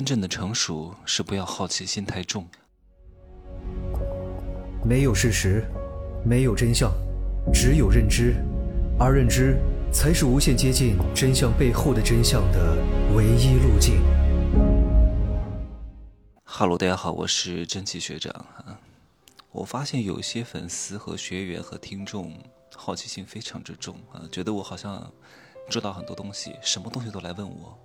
真正的成熟是不要好奇心太重。没有事实，没有真相，只有认知，而认知才是无限接近真相背后的真相的唯一路径。哈喽，大家好，我是真奇学长啊。我发现有些粉丝和学员和听众好奇心非常之重啊，觉得我好像知道很多东西，什么东西都来问我。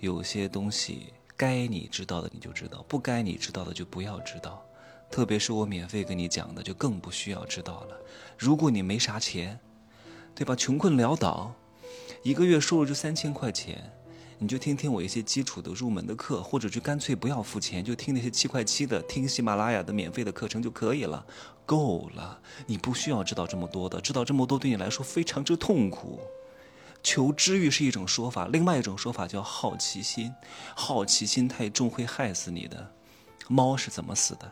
有些东西。该你知道的你就知道，不该你知道的就不要知道。特别是我免费跟你讲的，就更不需要知道了。如果你没啥钱，对吧？穷困潦倒，一个月收入就三千块钱，你就听听我一些基础的入门的课，或者就干脆不要付钱，就听那些七块七的，听喜马拉雅的免费的课程就可以了，够了。你不需要知道这么多的，知道这么多对你来说非常之痛苦。求知欲是一种说法，另外一种说法叫好奇心。好奇心太重会害死你的。猫是怎么死的？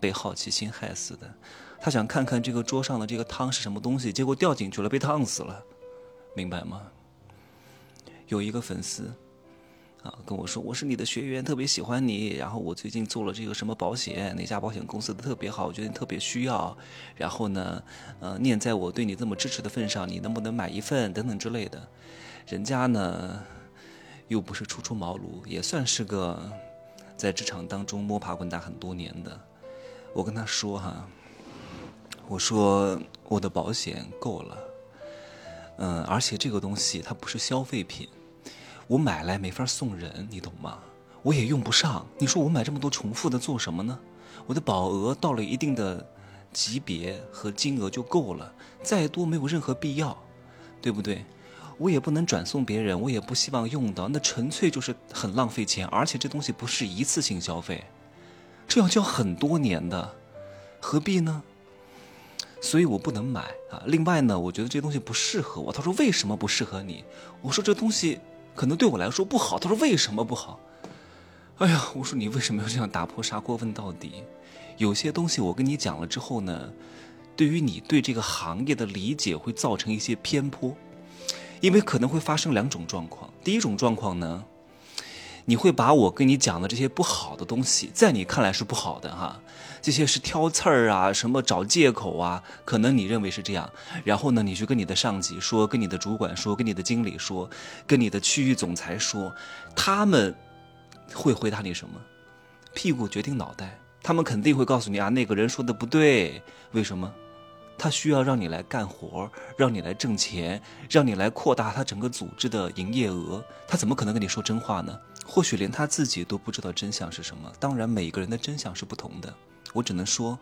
被好奇心害死的。他想看看这个桌上的这个汤是什么东西，结果掉进去了，被烫死了。明白吗？有一个粉丝。啊，跟我说我是你的学员，特别喜欢你。然后我最近做了这个什么保险，哪家保险公司的特别好，我觉得你特别需要。然后呢，呃，念在我对你这么支持的份上，你能不能买一份等等之类的。人家呢，又不是初出茅庐，也算是个在职场当中摸爬滚打很多年的。我跟他说哈，我说我的保险够了，嗯，而且这个东西它不是消费品。我买来没法送人，你懂吗？我也用不上。你说我买这么多重复的做什么呢？我的保额到了一定的级别和金额就够了，再多没有任何必要，对不对？我也不能转送别人，我也不希望用到，那纯粹就是很浪费钱。而且这东西不是一次性消费，这要交很多年的，何必呢？所以我不能买啊。另外呢，我觉得这东西不适合我。他说为什么不适合你？我说这东西。可能对我来说不好，他说为什么不好？哎呀，我说你为什么要这样打破砂锅问到底？有些东西我跟你讲了之后呢，对于你对这个行业的理解会造成一些偏颇，因为可能会发生两种状况。第一种状况呢。你会把我跟你讲的这些不好的东西，在你看来是不好的哈，这些是挑刺儿啊，什么找借口啊，可能你认为是这样。然后呢，你去跟你的上级说，跟你的主管说，跟你的经理说，跟你的区域总裁说，他们会回答你什么？屁股决定脑袋，他们肯定会告诉你啊，那个人说的不对，为什么？他需要让你来干活，让你来挣钱，让你来扩大他整个组织的营业额，他怎么可能跟你说真话呢？或许连他自己都不知道真相是什么。当然，每个人的真相是不同的。我只能说，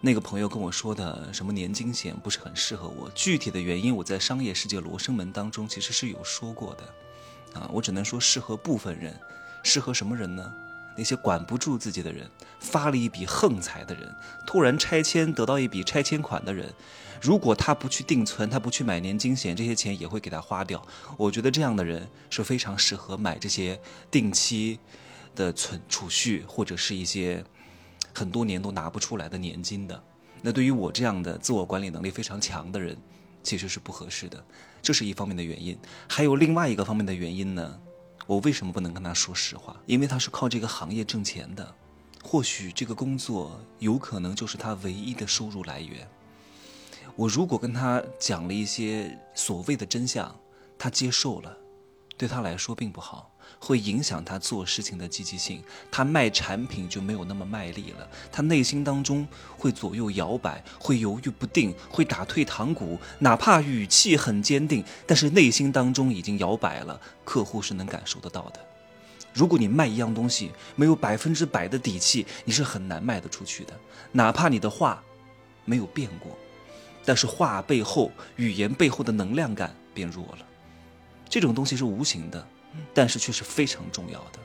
那个朋友跟我说的什么年金险不是很适合我。具体的原因，我在商业世界罗生门当中其实是有说过的。啊，我只能说适合部分人，适合什么人呢？那些管不住自己的人，发了一笔横财的人，突然拆迁得到一笔拆迁款的人，如果他不去定存，他不去买年金险，这些钱也会给他花掉。我觉得这样的人是非常适合买这些定期的存储蓄，或者是一些很多年都拿不出来的年金的。那对于我这样的自我管理能力非常强的人，其实是不合适的。这是一方面的原因，还有另外一个方面的原因呢。我为什么不能跟他说实话？因为他是靠这个行业挣钱的，或许这个工作有可能就是他唯一的收入来源。我如果跟他讲了一些所谓的真相，他接受了，对他来说并不好。会影响他做事情的积极性，他卖产品就没有那么卖力了，他内心当中会左右摇摆，会犹豫不定，会打退堂鼓，哪怕语气很坚定，但是内心当中已经摇摆了，客户是能感受得到的。如果你卖一样东西没有百分之百的底气，你是很难卖得出去的，哪怕你的话没有变过，但是话背后、语言背后的能量感变弱了，这种东西是无形的。但是却是非常重要的。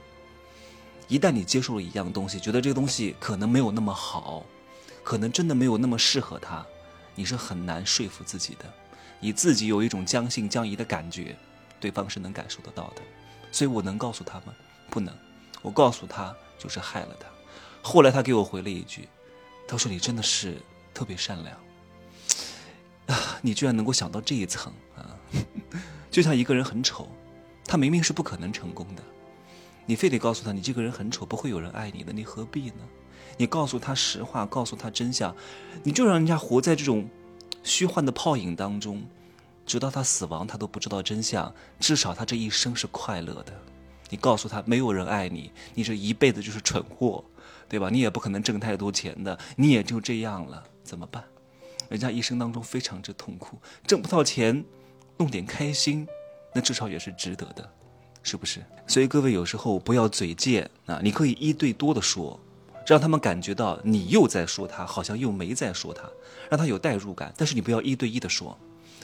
一旦你接受了一样东西，觉得这个东西可能没有那么好，可能真的没有那么适合他，你是很难说服自己的。你自己有一种将信将疑的感觉，对方是能感受得到的。所以我能告诉他吗？不能。我告诉他就是害了他。后来他给我回了一句，他说：“你真的是特别善良啊！你居然能够想到这一层啊！就像一个人很丑。”他明明是不可能成功的，你非得告诉他你这个人很丑，不会有人爱你的，你何必呢？你告诉他实话，告诉他真相，你就让人家活在这种虚幻的泡影当中，直到他死亡，他都不知道真相。至少他这一生是快乐的。你告诉他没有人爱你，你这一辈子就是蠢货，对吧？你也不可能挣太多钱的，你也就这样了，怎么办？人家一生当中非常之痛苦，挣不到钱，弄点开心，那至少也是值得的，是不是？所以各位有时候不要嘴贱啊，你可以一对多的说，让他们感觉到你又在说他，好像又没在说他，让他有代入感。但是你不要一对一的说，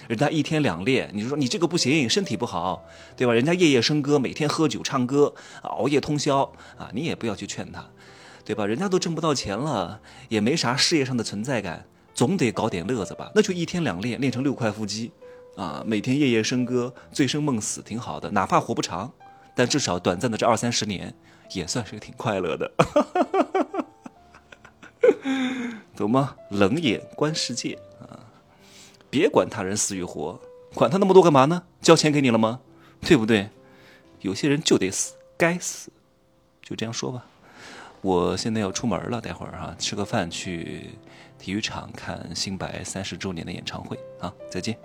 人家一天两练，你就说你这个不行，身体不好，对吧？人家夜夜笙歌，每天喝酒唱歌，熬夜通宵啊，你也不要去劝他，对吧？人家都挣不到钱了，也没啥事业上的存在感。总得搞点乐子吧，那就一天两练，练成六块腹肌，啊，每天夜夜笙歌，醉生梦死，挺好的。哪怕活不长，但至少短暂的这二三十年，也算是挺快乐的，懂吗？冷眼观世界啊，别管他人死与活，管他那么多干嘛呢？交钱给你了吗？对不对？有些人就得死，该死，就这样说吧。我现在要出门了，待会儿哈，吃个饭去体育场看新白三十周年的演唱会啊！再见。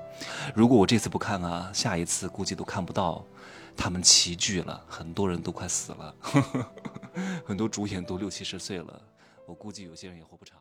如果我这次不看啊，下一次估计都看不到他们齐聚了，很多人都快死了，很多主演都六七十岁了，我估计有些人也活不长。